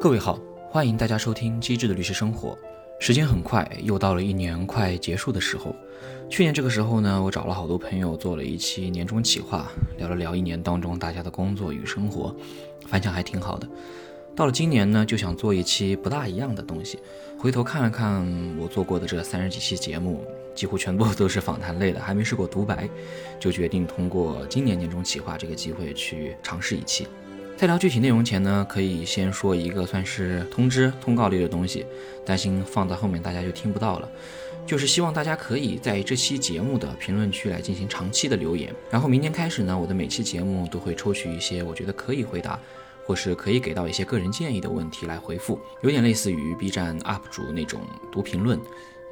各位好，欢迎大家收听《机智的律师生活》。时间很快，又到了一年快结束的时候。去年这个时候呢，我找了好多朋友做了一期年终企划，聊了聊一年当中大家的工作与生活，反响还挺好的。到了今年呢，就想做一期不大一样的东西。回头看了看我做过的这三十几期节目，几乎全部都是访谈类的，还没试过独白，就决定通过今年年终企划这个机会去尝试一期。在聊具体内容前呢，可以先说一个算是通知、通告类的东西，担心放在后面大家就听不到了。就是希望大家可以在这期节目的评论区来进行长期的留言，然后明年开始呢，我的每期节目都会抽取一些我觉得可以回答，或是可以给到一些个人建议的问题来回复，有点类似于 B 站 UP 主那种读评论。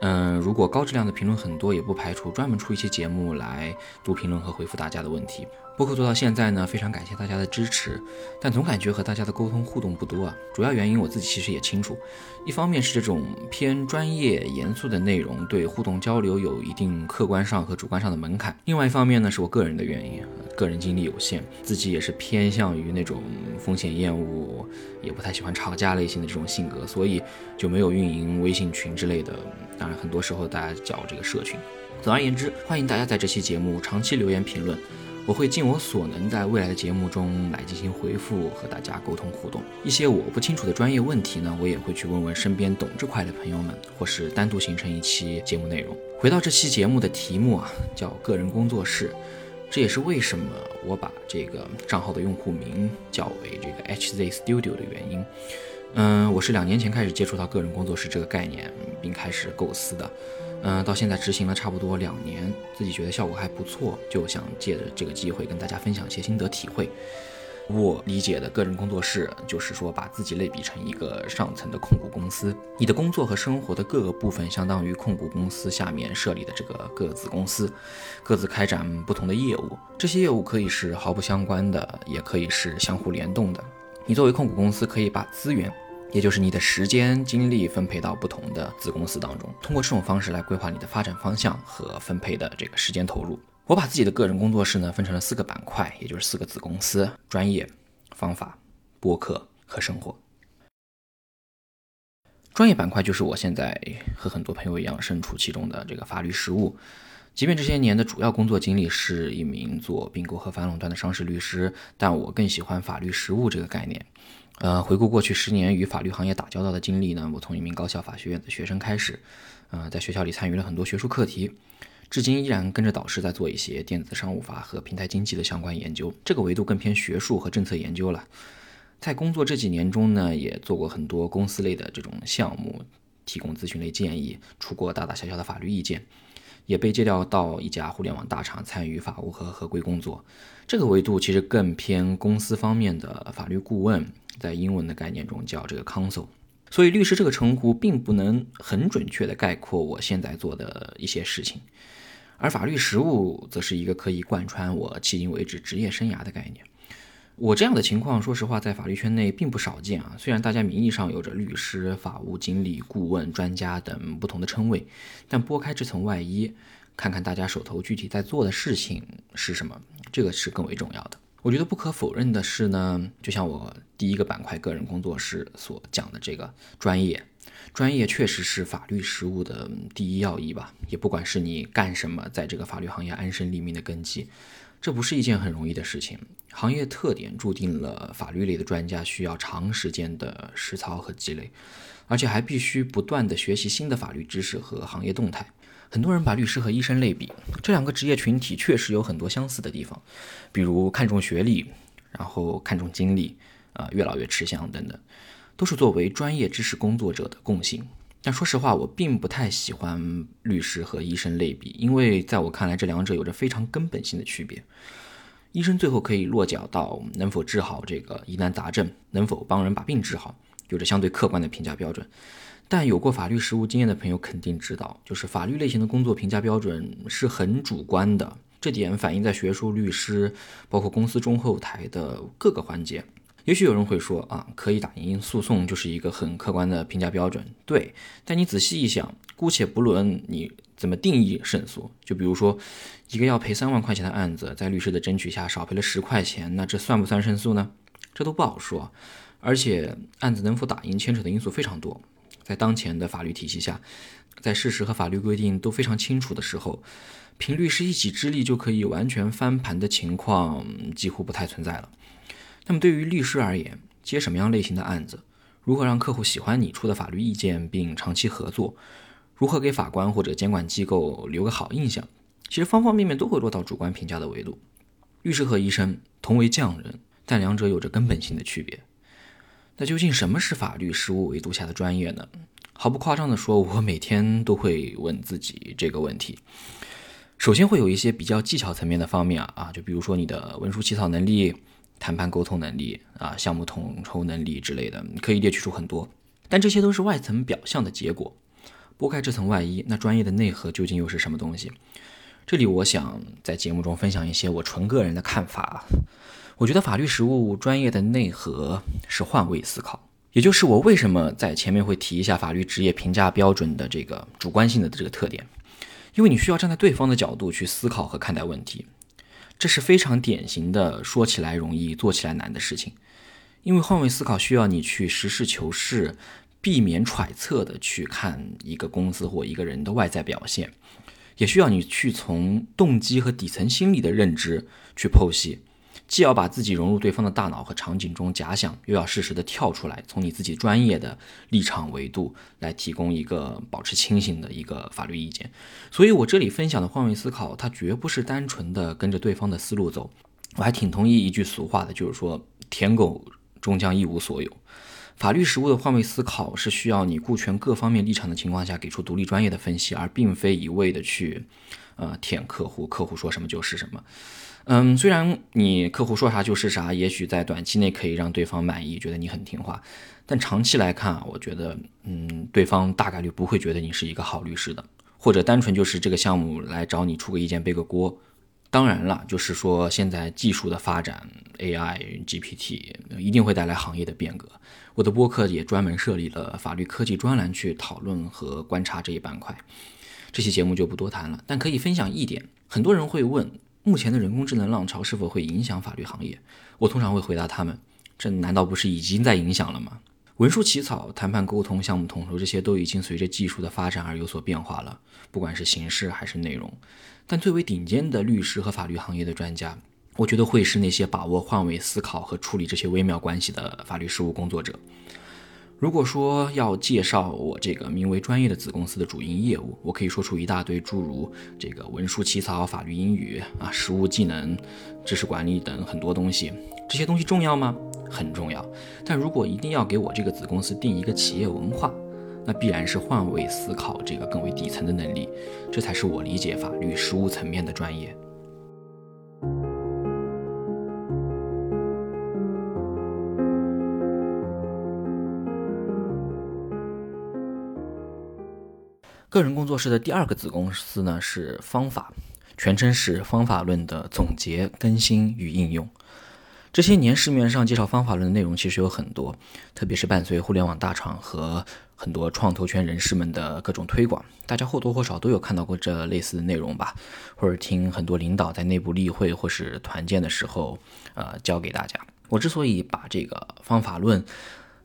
嗯，如果高质量的评论很多，也不排除专门出一期节目来读评论和回复大家的问题。播客做到现在呢，非常感谢大家的支持，但总感觉和大家的沟通互动不多啊。主要原因我自己其实也清楚，一方面是这种偏专业严肃的内容对互动交流有一定客观上和主观上的门槛，另外一方面呢是我个人的原因，个人精力有限，自己也是偏向于那种风险厌恶，也不太喜欢吵架类型的这种性格，所以就没有运营微信群之类的。当然，很多时候大家叫这个社群。总而言之，欢迎大家在这期节目长期留言评论。我会尽我所能，在未来的节目中来进行回复，和大家沟通互动。一些我不清楚的专业问题呢，我也会去问问身边懂这块的朋友们，或是单独形成一期节目内容。回到这期节目的题目啊，叫个人工作室，这也是为什么我把这个账号的用户名叫为这个 HZ Studio 的原因。嗯，我是两年前开始接触到个人工作室这个概念，并开始构思的。嗯，到现在执行了差不多两年，自己觉得效果还不错，就想借着这个机会跟大家分享一些心得体会。我理解的个人工作室，就是说把自己类比成一个上层的控股公司，你的工作和生活的各个部分相当于控股公司下面设立的这个各子公司，各自开展不同的业务。这些业务可以是毫不相关的，也可以是相互联动的。你作为控股公司，可以把资源。也就是你的时间精力分配到不同的子公司当中，通过这种方式来规划你的发展方向和分配的这个时间投入。我把自己的个人工作室呢分成了四个板块，也就是四个子公司：专业、方法、播客和生活。专业板块就是我现在和很多朋友一样身处其中的这个法律实务。即便这些年的主要工作经历是一名做并购和反垄断的商事律师，但我更喜欢法律实务这个概念。呃，回顾过去十年与法律行业打交道的经历呢，我从一名高校法学院的学生开始，呃，在学校里参与了很多学术课题，至今依然跟着导师在做一些电子商务法和平台经济的相关研究。这个维度更偏学术和政策研究了。在工作这几年中呢，也做过很多公司类的这种项目，提供咨询类建议，出过大大小小的法律意见。也被借调到一家互联网大厂参与法务和合规工作，这个维度其实更偏公司方面的法律顾问，在英文的概念中叫这个 counsel。所以律师这个称呼并不能很准确的概括我现在做的一些事情，而法律实务则是一个可以贯穿我迄今为止职业生涯的概念。我这样的情况，说实话，在法律圈内并不少见啊。虽然大家名义上有着律师、法务经理、顾问、专家等不同的称谓，但拨开这层外衣，看看大家手头具体在做的事情是什么，这个是更为重要的。我觉得不可否认的是呢，就像我第一个板块个人工作室所讲的这个专业，专业确实是法律实务的第一要义吧。也不管是你干什么，在这个法律行业安身立命的根基。这不是一件很容易的事情，行业特点注定了法律类的专家需要长时间的实操和积累，而且还必须不断的学习新的法律知识和行业动态。很多人把律师和医生类比，这两个职业群体确实有很多相似的地方，比如看重学历，然后看重经历，啊，越老越吃香等等，都是作为专业知识工作者的共性。但说实话，我并不太喜欢律师和医生类比，因为在我看来，这两者有着非常根本性的区别。医生最后可以落脚到能否治好这个疑难杂症，能否帮人把病治好，有着相对客观的评价标准。但有过法律实务经验的朋友肯定知道，就是法律类型的工作评价标准是很主观的，这点反映在学术律师，包括公司中后台的各个环节。也许有人会说啊，可以打赢诉讼就是一个很客观的评价标准。对，但你仔细一想，姑且不论你怎么定义胜诉，就比如说一个要赔三万块钱的案子，在律师的争取下少赔了十块钱，那这算不算胜诉呢？这都不好说。而且案子能否打赢牵扯的因素非常多，在当前的法律体系下，在事实和法律规定都非常清楚的时候，凭律师一己之力就可以完全翻盘的情况几乎不太存在了。那么对于律师而言，接什么样类型的案子，如何让客户喜欢你出的法律意见并长期合作，如何给法官或者监管机构留个好印象，其实方方面面都会落到主观评价的维度。律师和医生同为匠人，但两者有着根本性的区别。那究竟什么是法律实务维度下的专业呢？毫不夸张地说，我每天都会问自己这个问题。首先会有一些比较技巧层面的方面啊啊，就比如说你的文书起草能力。谈判沟通能力啊，项目统筹能力之类的，可以列举出很多，但这些都是外层表象的结果。剥开这层外衣，那专业的内核究竟又是什么东西？这里我想在节目中分享一些我纯个人的看法。我觉得法律实务专业的内核是换位思考，也就是我为什么在前面会提一下法律职业评价标准的这个主观性的这个特点，因为你需要站在对方的角度去思考和看待问题。这是非常典型的说起来容易做起来难的事情，因为换位思考需要你去实事求是，避免揣测的去看一个公司或一个人的外在表现，也需要你去从动机和底层心理的认知去剖析。既要把自己融入对方的大脑和场景中假想，又要适时的跳出来，从你自己专业的立场维度来提供一个保持清醒的一个法律意见。所以，我这里分享的换位思考，它绝不是单纯的跟着对方的思路走。我还挺同意一句俗话的，就是说“舔狗终将一无所有”。法律实务的换位思考是需要你顾全各方面立场的情况下，给出独立专业的分析，而并非一味的去，呃，舔客户，客户说什么就是什么。嗯，虽然你客户说啥就是啥，也许在短期内可以让对方满意，觉得你很听话，但长期来看啊，我觉得，嗯，对方大概率不会觉得你是一个好律师的，或者单纯就是这个项目来找你出个意见背个锅。当然了，就是说现在技术的发展，AI、GPT 一定会带来行业的变革。我的播客也专门设立了法律科技专栏去讨论和观察这一板块。这期节目就不多谈了，但可以分享一点，很多人会问。目前的人工智能浪潮是否会影响法律行业？我通常会回答他们：这难道不是已经在影响了吗？文书起草、谈判沟通、项目统筹，这些都已经随着技术的发展而有所变化了，不管是形式还是内容。但最为顶尖的律师和法律行业的专家，我觉得会是那些把握换位思考和处理这些微妙关系的法律事务工作者。如果说要介绍我这个名为专业的子公司的主营业务，我可以说出一大堆诸如这个文书起草、法律英语啊、实务技能、知识管理等很多东西。这些东西重要吗？很重要。但如果一定要给我这个子公司定一个企业文化，那必然是换位思考这个更为底层的能力，这才是我理解法律实务层面的专业。个人工作室的第二个子公司呢是方法，全称是方法论的总结、更新与应用。这些年市面上介绍方法论的内容其实有很多，特别是伴随互联网大厂和很多创投圈人士们的各种推广，大家或多或少都有看到过这类似的内容吧，或者听很多领导在内部例会或是团建的时候，呃，教给大家。我之所以把这个方法论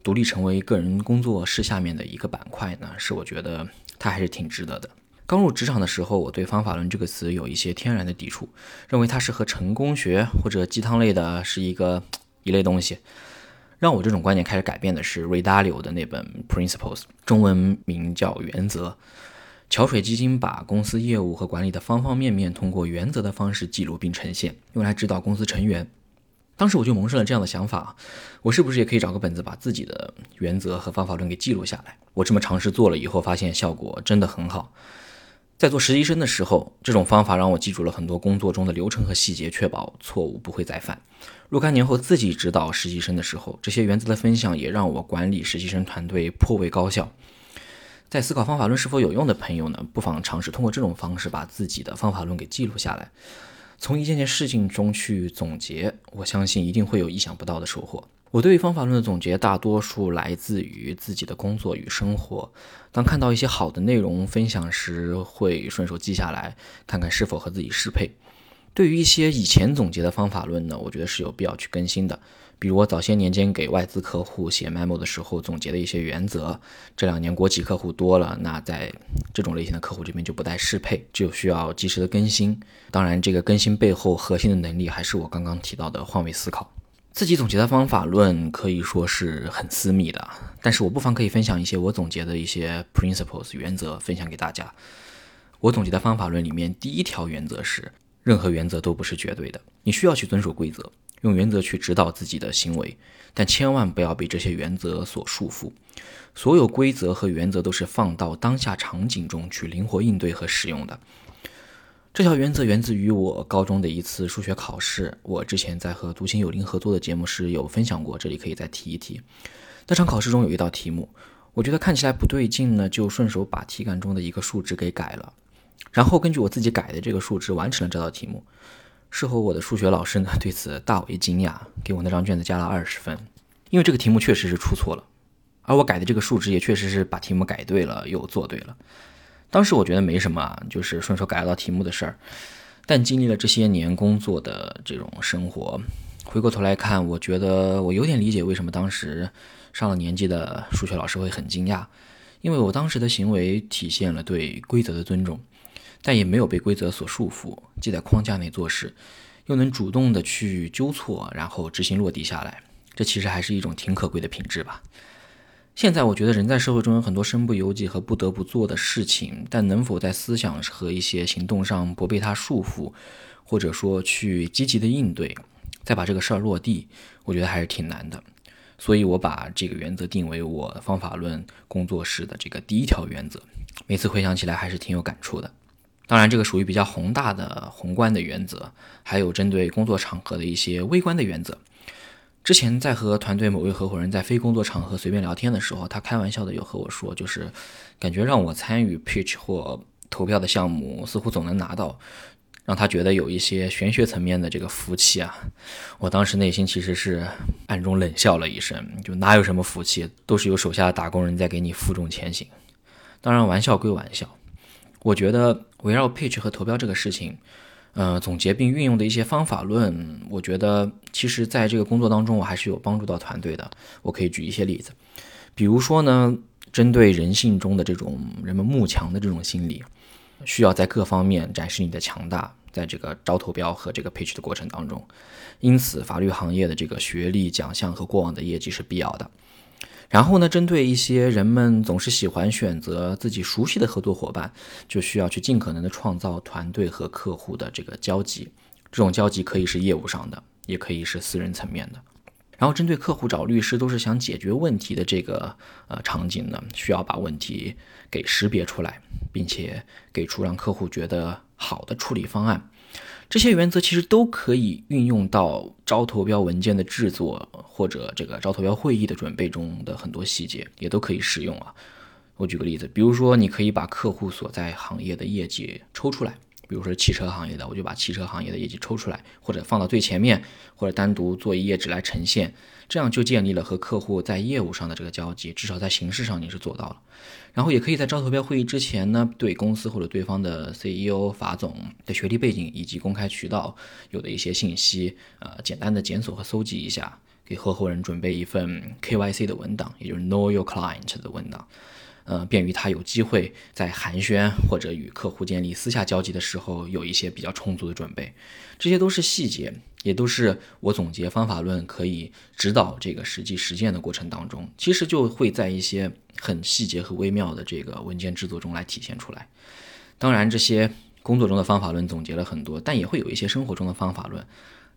独立成为个人工作室下面的一个板块呢，是我觉得。它还是挺值得的。刚入职场的时候，我对方法论这个词有一些天然的抵触，认为它是和成功学或者鸡汤类的是一个一类东西。让我这种观念开始改变的是 Ray Dalio 的那本 Principles，中文名叫《原则》。桥水基金把公司业务和管理的方方面面通过原则的方式记录并呈现，用来指导公司成员。当时我就萌生了这样的想法：我是不是也可以找个本子，把自己的原则和方法论给记录下来？我这么尝试做了以后，发现效果真的很好。在做实习生的时候，这种方法让我记住了很多工作中的流程和细节，确保错误不会再犯。若干年后自己指导实习生的时候，这些原则的分享也让我管理实习生团队颇为高效。在思考方法论是否有用的朋友呢，不妨尝试通过这种方式把自己的方法论给记录下来。从一件件事情中去总结，我相信一定会有意想不到的收获。我对于方法论的总结，大多数来自于自己的工作与生活。当看到一些好的内容分享时，会顺手记下来，看看是否和自己适配。对于一些以前总结的方法论呢，我觉得是有必要去更新的。比如我早些年间给外资客户写 memo 的时候总结的一些原则，这两年国企客户多了，那在这种类型的客户这边就不太适配，就需要及时的更新。当然，这个更新背后核心的能力还是我刚刚提到的换位思考。自己总结的方法论可以说是很私密的，但是我不妨可以分享一些我总结的一些 principles 原则分享给大家。我总结的方法论里面第一条原则是，任何原则都不是绝对的，你需要去遵守规则。用原则去指导自己的行为，但千万不要被这些原则所束缚。所有规则和原则都是放到当下场景中去灵活应对和使用的。这条原则源自于我高中的一次数学考试，我之前在和《独行有灵》合作的节目时有分享过，这里可以再提一提。那场考试中有一道题目，我觉得看起来不对劲呢，就顺手把题干中的一个数值给改了，然后根据我自己改的这个数值完成了这道题目。事后，我的数学老师呢对此大为惊讶，给我那张卷子加了二十分，因为这个题目确实是出错了，而我改的这个数值也确实是把题目改对了又做对了。当时我觉得没什么，就是顺手改了道题目的事儿。但经历了这些年工作的这种生活，回过头来看，我觉得我有点理解为什么当时上了年纪的数学老师会很惊讶，因为我当时的行为体现了对规则的尊重。但也没有被规则所束缚，既在框架内做事，又能主动的去纠错，然后执行落地下来，这其实还是一种挺可贵的品质吧。现在我觉得人在社会中有很多身不由己和不得不做的事情，但能否在思想和一些行动上不被它束缚，或者说去积极的应对，再把这个事儿落地，我觉得还是挺难的。所以我把这个原则定为我方法论工作室的这个第一条原则，每次回想起来还是挺有感触的。当然，这个属于比较宏大的宏观的原则，还有针对工作场合的一些微观的原则。之前在和团队某位合伙人在非工作场合随便聊天的时候，他开玩笑的有和我说，就是感觉让我参与 pitch 或投票的项目，似乎总能拿到，让他觉得有一些玄学层面的这个福气啊。我当时内心其实是暗中冷笑了一声，就哪有什么福气，都是有手下的打工人在给你负重前行。当然，玩笑归玩笑。我觉得围绕 pitch 和投标这个事情，呃，总结并运用的一些方法论，我觉得其实在这个工作当中，我还是有帮助到团队的。我可以举一些例子，比如说呢，针对人性中的这种人们慕强的这种心理，需要在各方面展示你的强大，在这个招投标和这个 pitch 的过程当中，因此法律行业的这个学历、奖项和过往的业绩是必要的。然后呢，针对一些人们总是喜欢选择自己熟悉的合作伙伴，就需要去尽可能的创造团队和客户的这个交集。这种交集可以是业务上的，也可以是私人层面的。然后针对客户找律师都是想解决问题的这个呃场景呢，需要把问题给识别出来，并且给出让客户觉得好的处理方案。这些原则其实都可以运用到招投标文件的制作或者这个招投标会议的准备中的很多细节，也都可以使用啊。我举个例子，比如说你可以把客户所在行业的业绩抽出来。比如说汽车行业的，我就把汽车行业的业绩抽出来，或者放到最前面，或者单独做一页纸来呈现，这样就建立了和客户在业务上的这个交集，至少在形式上你是做到了。然后也可以在招投标会议之前呢，对公司或者对方的 CEO、法总的学历背景以及公开渠道有的一些信息，呃，简单的检索和搜集一下，给合伙人准备一份 KYC 的文档，也就是 Know Your Client 的文档。呃，便于他有机会在寒暄或者与客户建立私下交集的时候，有一些比较充足的准备。这些都是细节，也都是我总结方法论可以指导这个实际实践的过程当中，其实就会在一些很细节和微妙的这个文件制作中来体现出来。当然，这些工作中的方法论总结了很多，但也会有一些生活中的方法论。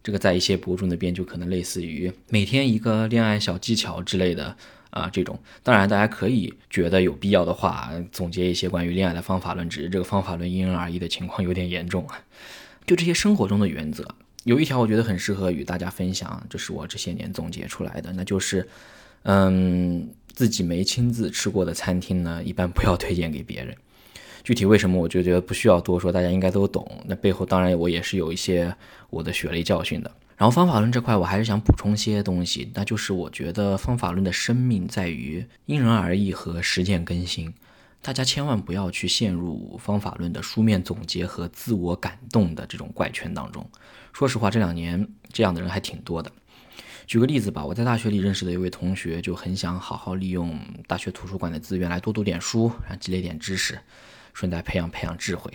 这个在一些博主那边就可能类似于每天一个恋爱小技巧之类的。啊，这种当然，大家可以觉得有必要的话，总结一些关于恋爱的方法论。只是这个方法论因人而异的情况有点严重啊。就这些生活中的原则，有一条我觉得很适合与大家分享，这是我这些年总结出来的，那就是，嗯，自己没亲自吃过的餐厅呢，一般不要推荐给别人。具体为什么，我就觉得不需要多说，大家应该都懂。那背后当然我也是有一些我的血泪教训的。然后方法论这块，我还是想补充些东西，那就是我觉得方法论的生命在于因人而异和实践更新。大家千万不要去陷入方法论的书面总结和自我感动的这种怪圈当中。说实话，这两年这样的人还挺多的。举个例子吧，我在大学里认识的一位同学就很想好好利用大学图书馆的资源来多读点书，然后积累点知识，顺带培养培养智慧。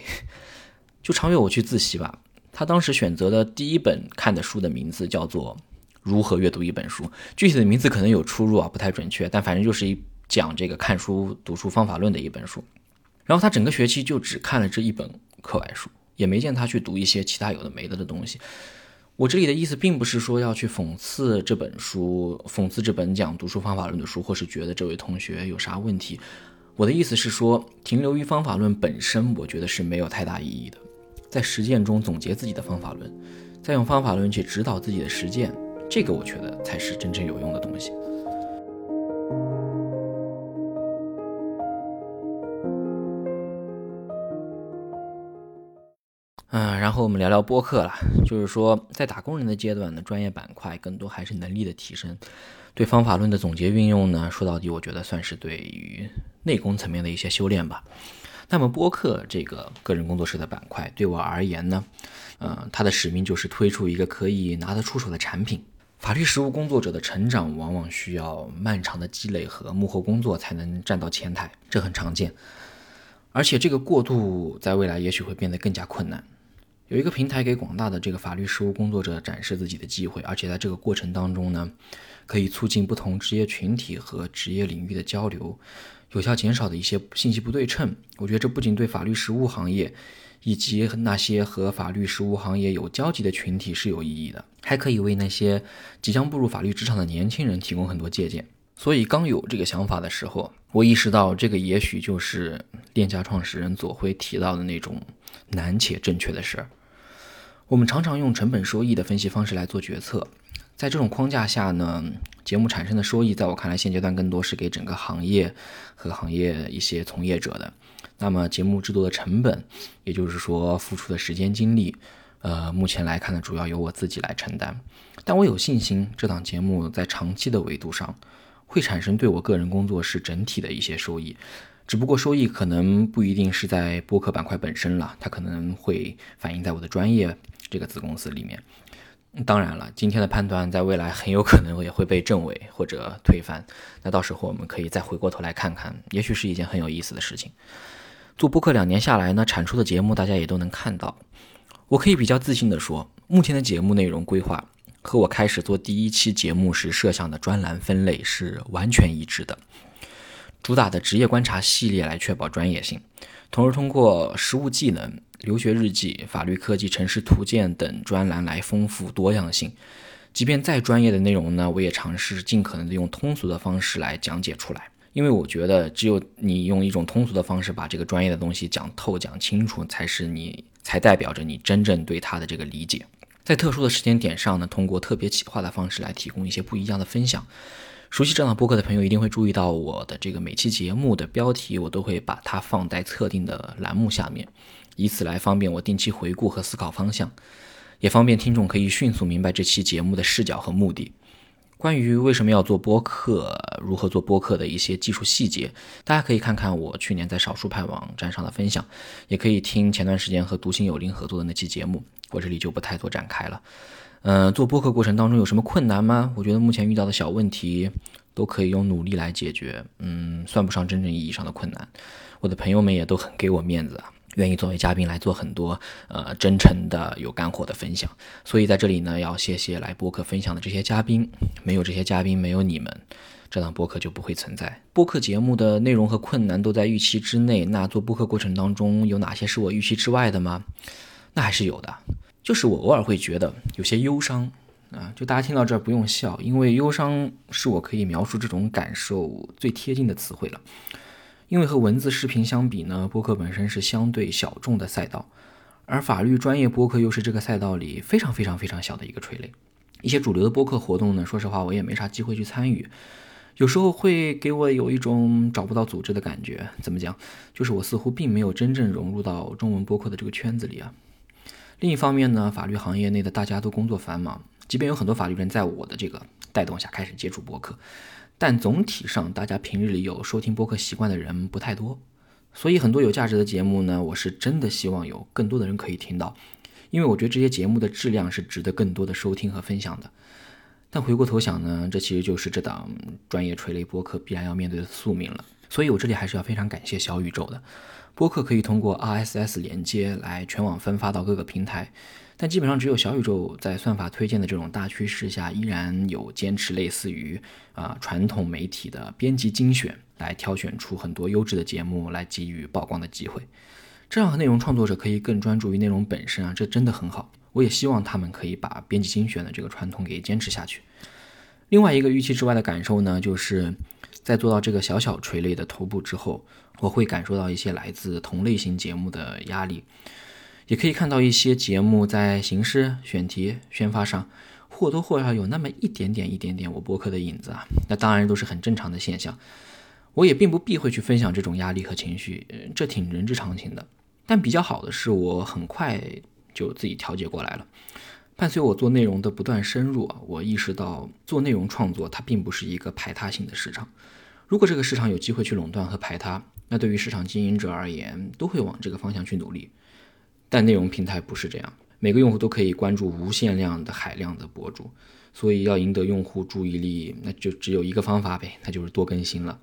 就常约我去自习吧。他当时选择的第一本看的书的名字叫做《如何阅读一本书》，具体的名字可能有出入啊，不太准确，但反正就是一讲这个看书读书方法论的一本书。然后他整个学期就只看了这一本课外书，也没见他去读一些其他有的没的的东西。我这里的意思并不是说要去讽刺这本书，讽刺这本讲读书方法论的书，或是觉得这位同学有啥问题。我的意思是说，停留于方法论本身，我觉得是没有太大意义的。在实践中总结自己的方法论，再用方法论去指导自己的实践，这个我觉得才是真正有用的东西。嗯，然后我们聊聊播客了，就是说在打工人的阶段呢，专业板块更多还是能力的提升，对方法论的总结运用呢，说到底我觉得算是对于内功层面的一些修炼吧。那么播客这个个人工作室的板块对我而言呢，呃，它的使命就是推出一个可以拿得出手的产品。法律实务工作者的成长往往需要漫长的积累和幕后工作才能站到前台，这很常见。而且这个过渡在未来也许会变得更加困难。有一个平台给广大的这个法律实务工作者展示自己的机会，而且在这个过程当中呢，可以促进不同职业群体和职业领域的交流。有效减少的一些信息不对称，我觉得这不仅对法律实务行业以及那些和法律实务行业有交集的群体是有意义的，还可以为那些即将步入法律职场的年轻人提供很多借鉴。所以刚有这个想法的时候，我意识到这个也许就是链家创始人左晖提到的那种难且正确的事儿。我们常常用成本收益的分析方式来做决策。在这种框架下呢，节目产生的收益，在我看来，现阶段更多是给整个行业和行业一些从业者的。那么，节目制作的成本，也就是说付出的时间精力，呃，目前来看呢，主要由我自己来承担。但我有信心，这档节目在长期的维度上，会产生对我个人工作室整体的一些收益。只不过收益可能不一定是在播客板块本身了，它可能会反映在我的专业这个子公司里面。当然了，今天的判断在未来很有可能也会被证伪或者推翻。那到时候我们可以再回过头来看看，也许是一件很有意思的事情。做播客两年下来呢，产出的节目大家也都能看到。我可以比较自信地说，目前的节目内容规划和我开始做第一期节目时设想的专栏分类是完全一致的。主打的职业观察系列来确保专业性，同时通过实务技能。留学日记、法律科技、城市图鉴等专栏来丰富多样性。即便再专业的内容呢，我也尝试尽可能的用通俗的方式来讲解出来。因为我觉得，只有你用一种通俗的方式把这个专业的东西讲透、讲清楚，才是你才代表着你真正对它的这个理解。在特殊的时间点上呢，通过特别企划的方式来提供一些不一样的分享。熟悉这档播客的朋友一定会注意到，我的这个每期节目的标题，我都会把它放在特定的栏目下面。以此来方便我定期回顾和思考方向，也方便听众可以迅速明白这期节目的视角和目的。关于为什么要做播客，如何做播客的一些技术细节，大家可以看看我去年在少数派网站上的分享，也可以听前段时间和独行有灵合作的那期节目，我这里就不太多展开了。嗯，做播客过程当中有什么困难吗？我觉得目前遇到的小问题都可以用努力来解决，嗯，算不上真正意义上的困难。我的朋友们也都很给我面子啊。愿意作为嘉宾来做很多呃真诚的有干货的分享，所以在这里呢要谢谢来播客分享的这些嘉宾，没有这些嘉宾，没有你们，这档播客就不会存在。播客节目的内容和困难都在预期之内，那做播客过程当中有哪些是我预期之外的吗？那还是有的，就是我偶尔会觉得有些忧伤啊，就大家听到这儿不用笑，因为忧伤是我可以描述这种感受最贴近的词汇了。因为和文字视频相比呢，播客本身是相对小众的赛道，而法律专业播客又是这个赛道里非常非常非常小的一个垂类。一些主流的播客活动呢，说实话我也没啥机会去参与，有时候会给我有一种找不到组织的感觉。怎么讲？就是我似乎并没有真正融入到中文播客的这个圈子里啊。另一方面呢，法律行业内的大家都工作繁忙，即便有很多法律人在我的这个带动下开始接触播客，但总体上大家平日里有收听播客习惯的人不太多。所以很多有价值的节目呢，我是真的希望有更多的人可以听到，因为我觉得这些节目的质量是值得更多的收听和分享的。但回过头想呢，这其实就是这档专业垂类播客必然要面对的宿命了。所以我这里还是要非常感谢小宇宙的播客，可以通过 RSS 连接来全网分发到各个平台。但基本上只有小宇宙在算法推荐的这种大趋势下，依然有坚持类似于啊传统媒体的编辑精选，来挑选出很多优质的节目来给予曝光的机会。这样内容创作者可以更专注于内容本身啊，这真的很好。我也希望他们可以把编辑精选的这个传统给坚持下去。另外一个预期之外的感受呢，就是在做到这个小小垂类的头部之后，我会感受到一些来自同类型节目的压力，也可以看到一些节目在形式、选题、宣发上或多或少有那么一点点、一点点我播客的影子啊。那当然都是很正常的现象，我也并不避讳去分享这种压力和情绪，这挺人之常情的。但比较好的是，我很快。就自己调节过来了。伴随我做内容的不断深入啊，我意识到做内容创作它并不是一个排他性的市场。如果这个市场有机会去垄断和排他，那对于市场经营者而言都会往这个方向去努力。但内容平台不是这样，每个用户都可以关注无限量的海量的博主，所以要赢得用户注意力，那就只有一个方法呗，那就是多更新了。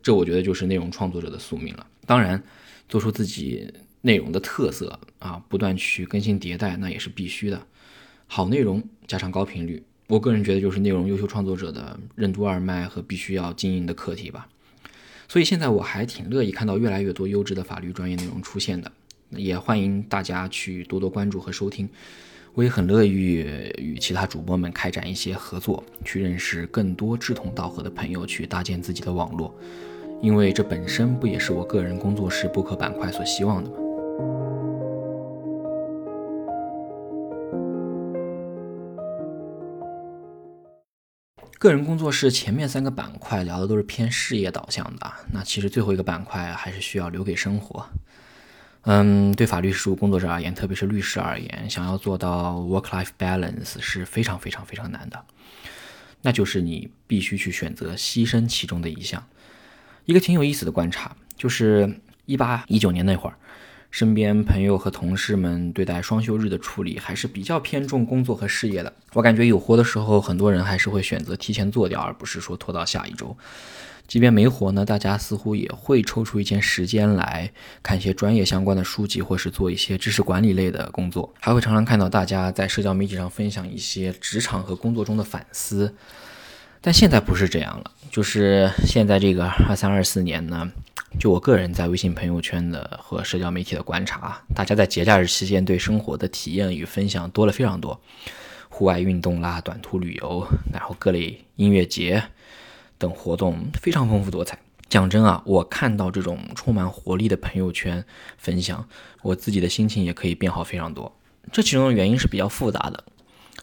这我觉得就是内容创作者的宿命了。当然，做出自己。内容的特色啊，不断去更新迭代，那也是必须的。好内容加上高频率，我个人觉得就是内容优秀创作者的任督二脉和必须要经营的课题吧。所以现在我还挺乐意看到越来越多优质的法律专业内容出现的，也欢迎大家去多多关注和收听。我也很乐意与其他主播们开展一些合作，去认识更多志同道合的朋友，去搭建自己的网络。因为这本身不也是我个人工作室播客板块所希望的吗？个人工作室前面三个板块聊的都是偏事业导向的，那其实最后一个板块还是需要留给生活。嗯，对法律事务工作者而言，特别是律师而言，想要做到 work-life balance 是非常非常非常难的。那就是你必须去选择牺牲其中的一项。一个挺有意思的观察，就是一八一九年那会儿。身边朋友和同事们对待双休日的处理还是比较偏重工作和事业的。我感觉有活的时候，很多人还是会选择提前做掉，而不是说拖到下一周。即便没活呢，大家似乎也会抽出一些时间来看一些专业相关的书籍，或是做一些知识管理类的工作。还会常常看到大家在社交媒体上分享一些职场和工作中的反思。但现在不是这样了，就是现在这个二三二四年呢。就我个人在微信朋友圈的和社交媒体的观察，大家在节假日期间对生活的体验与分享多了非常多，户外运动啦、短途旅游，然后各类音乐节等活动非常丰富多彩。讲真啊，我看到这种充满活力的朋友圈分享，我自己的心情也可以变好非常多。这其中的原因是比较复杂的，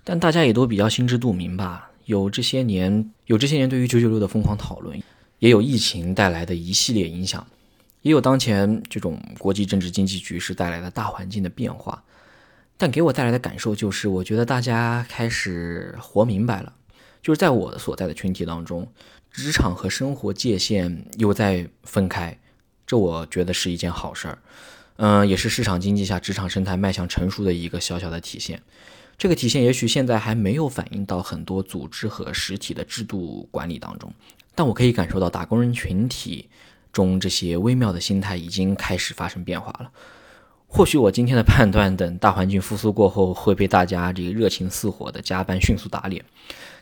但大家也都比较心知肚明吧。有这些年，有这些年对于九九六的疯狂讨论。也有疫情带来的一系列影响，也有当前这种国际政治经济局势带来的大环境的变化，但给我带来的感受就是，我觉得大家开始活明白了，就是在我所在的群体当中，职场和生活界限又在分开，这我觉得是一件好事儿，嗯，也是市场经济下职场生态迈向成熟的一个小小的体现。这个体现也许现在还没有反映到很多组织和实体的制度管理当中。但我可以感受到打工人群体中这些微妙的心态已经开始发生变化了。或许我今天的判断等大环境复苏过后会被大家这个热情似火的加班迅速打脸，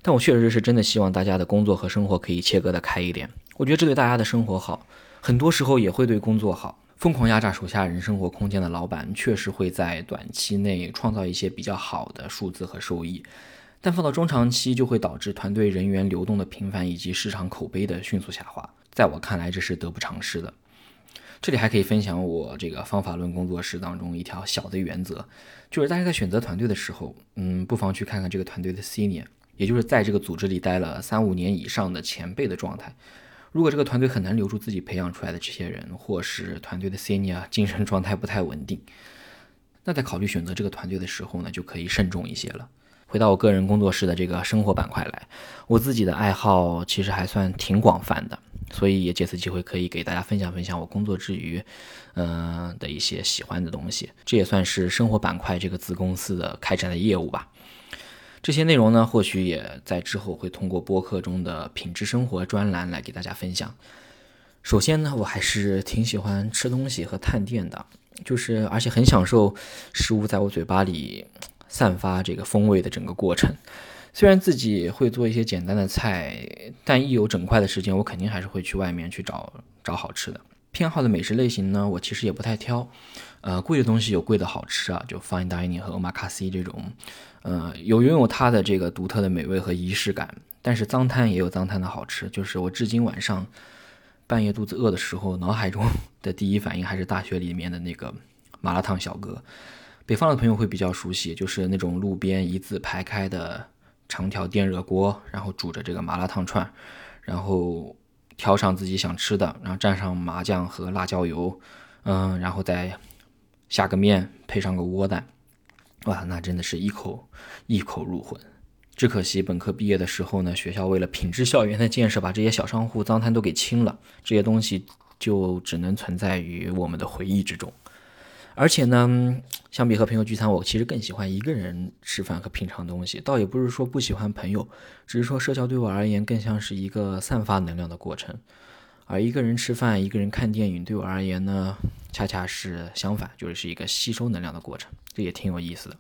但我确实是真的希望大家的工作和生活可以切割的开一点。我觉得这对大家的生活好，很多时候也会对工作好。疯狂压榨手下人生活空间的老板确实会在短期内创造一些比较好的数字和收益。但放到中长期，就会导致团队人员流动的频繁以及市场口碑的迅速下滑。在我看来，这是得不偿失的。这里还可以分享我这个方法论工作室当中一条小的原则，就是大家在选择团队的时候，嗯，不妨去看看这个团队的 senior，也就是在这个组织里待了三五年以上的前辈的状态。如果这个团队很难留住自己培养出来的这些人，或是团队的 senior 精神状态不太稳定，那在考虑选择这个团队的时候呢，就可以慎重一些了。回到我个人工作室的这个生活板块来，我自己的爱好其实还算挺广泛的，所以也借此机会可以给大家分享分享我工作之余，嗯的一些喜欢的东西。这也算是生活板块这个子公司的开展的业务吧。这些内容呢，或许也在之后会通过播客中的品质生活专栏来给大家分享。首先呢，我还是挺喜欢吃东西和探店的，就是而且很享受食物在我嘴巴里。散发这个风味的整个过程，虽然自己会做一些简单的菜，但一有整块的时间，我肯定还是会去外面去找找好吃的。偏好的美食类型呢，我其实也不太挑，呃，贵的东西有贵的好吃啊，就 fine dining 和 omakase 这种，呃，有拥有它的这个独特的美味和仪式感。但是脏摊也有脏摊的好吃，就是我至今晚上半夜肚子饿的时候，脑海中的第一反应还是大学里面的那个麻辣烫小哥。北方的朋友会比较熟悉，就是那种路边一字排开的长条电热锅，然后煮着这个麻辣烫串，然后挑上自己想吃的，然后蘸上麻酱和辣椒油，嗯，然后再下个面，配上个窝蛋，哇，那真的是一口一口入魂。只可惜本科毕业的时候呢，学校为了品质校园的建设，把这些小商户脏摊都给清了，这些东西就只能存在于我们的回忆之中。而且呢，相比和朋友聚餐，我其实更喜欢一个人吃饭和品尝东西。倒也不是说不喜欢朋友，只是说社交对我而言更像是一个散发能量的过程。而一个人吃饭、一个人看电影，对我而言呢，恰恰是相反，就是一个吸收能量的过程。这也挺有意思的。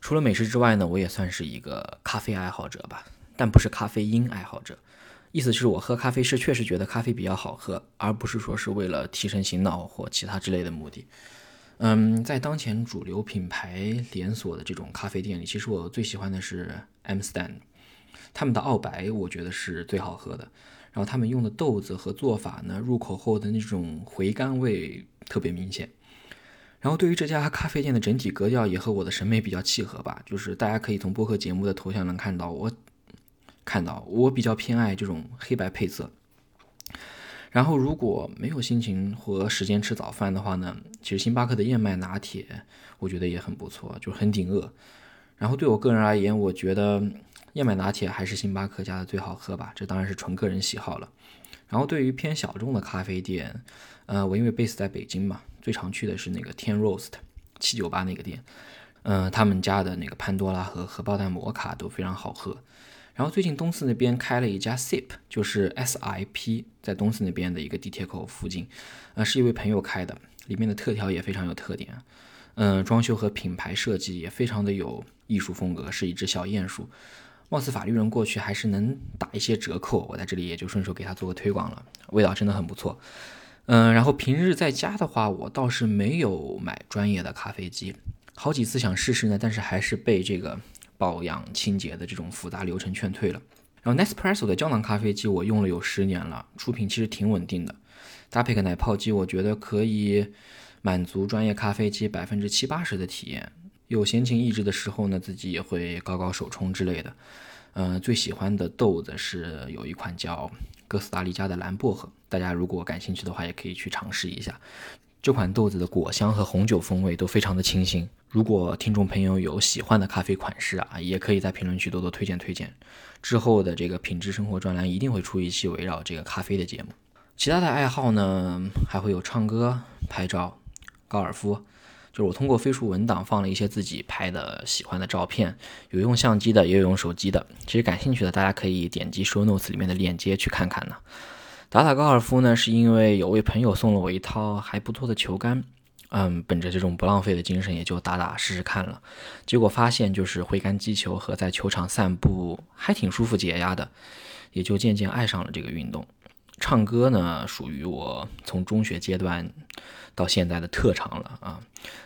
除了美食之外呢，我也算是一个咖啡爱好者吧，但不是咖啡因爱好者。意思是我喝咖啡是确实觉得咖啡比较好喝，而不是说是为了提神醒脑或其他之类的目的。嗯，在当前主流品牌连锁的这种咖啡店里，其实我最喜欢的是 M Stand，他们的澳白我觉得是最好喝的。然后他们用的豆子和做法呢，入口后的那种回甘味特别明显。然后对于这家咖啡店的整体格调也和我的审美比较契合吧，就是大家可以从播客节目的头像能看到我。看到我比较偏爱这种黑白配色，然后如果没有心情和时间吃早饭的话呢，其实星巴克的燕麦拿铁我觉得也很不错，就很顶饿。然后对我个人而言，我觉得燕麦拿铁还是星巴克家的最好喝吧，这当然是纯个人喜好了。然后对于偏小众的咖啡店，呃，我因为 base 在北京嘛，最常去的是那个天 roast 七九八那个店，嗯，他们家的那个潘多拉和荷包蛋摩卡都非常好喝。然后最近东四那边开了一家 SIP，就是 SIP，在东四那边的一个地铁口附近，呃，是一位朋友开的，里面的特调也非常有特点，嗯，装修和品牌设计也非常的有艺术风格，是一只小鼹鼠，貌似法律人过去还是能打一些折扣，我在这里也就顺手给他做个推广了，味道真的很不错，嗯，然后平日在家的话，我倒是没有买专业的咖啡机，好几次想试试呢，但是还是被这个。保养清洁的这种复杂流程劝退了。然后 Nespresso 的胶囊咖啡机我用了有十年了，出品其实挺稳定的。搭配个奶泡机，我觉得可以满足专业咖啡机百分之七八十的体验。有闲情逸致的时候呢，自己也会搞搞手冲之类的。嗯，最喜欢的豆子是有一款叫哥斯达黎加的蓝薄荷，大家如果感兴趣的话，也可以去尝试一下。这款豆子的果香和红酒风味都非常的清新。如果听众朋友有喜欢的咖啡款式啊，也可以在评论区多多推荐推荐。之后的这个品质生活专栏一定会出一期围绕这个咖啡的节目。其他的爱好呢，还会有唱歌、拍照、高尔夫。就是我通过飞书文档放了一些自己拍的喜欢的照片，有用相机的，也有用手机的。其实感兴趣的大家可以点击 show notes 里面的链接去看看呢。打打高尔夫呢，是因为有位朋友送了我一套还不错的球杆。嗯，本着这种不浪费的精神，也就打打试试看了。结果发现，就是挥杆击球和在球场散步还挺舒服解压的，也就渐渐爱上了这个运动。唱歌呢，属于我从中学阶段到现在的特长了啊。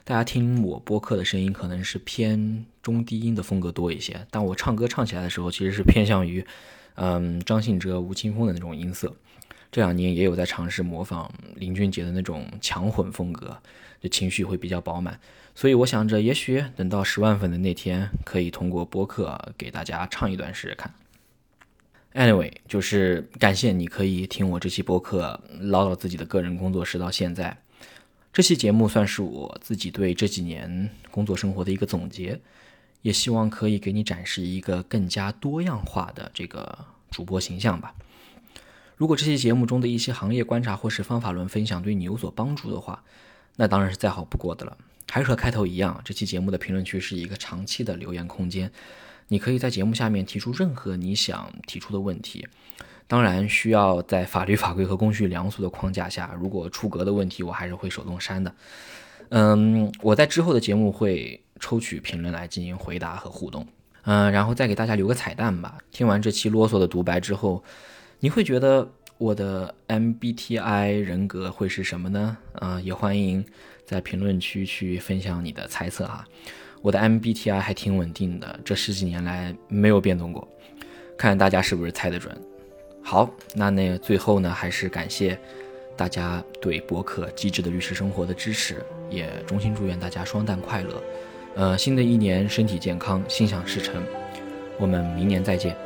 大家听我播客的声音，可能是偏中低音的风格多一些，但我唱歌唱起来的时候，其实是偏向于嗯张信哲、吴青峰的那种音色。这两年也有在尝试模仿林俊杰的那种强混风格。就情绪会比较饱满，所以我想着，也许等到十万粉的那天，可以通过播客给大家唱一段试试看。Anyway，就是感谢你可以听我这期播客唠叨自己的个人工作室到现在。这期节目算是我自己对这几年工作生活的一个总结，也希望可以给你展示一个更加多样化的这个主播形象吧。如果这期节目中的一些行业观察或是方法论分享对你有所帮助的话，那当然是再好不过的了。还是和开头一样，这期节目的评论区是一个长期的留言空间，你可以在节目下面提出任何你想提出的问题。当然，需要在法律 法规和公序良俗的框架下，如果出格的问题，我还是会手动删的。嗯，我在之后的节目会抽取评论来进行回答和互动。嗯，然后再给大家留个彩蛋吧。听完这期啰嗦的独白之后，你会觉得我的 MBTI 人格会是什么呢？啊，也欢迎。在评论区去分享你的猜测哈，我的 MBTI 还挺稳定的，这十几年来没有变动过，看看大家是不是猜得准。好，那那最后呢，还是感谢大家对博客《机智的律师生活》的支持，也衷心祝愿大家双旦快乐，呃，新的一年身体健康，心想事成，我们明年再见。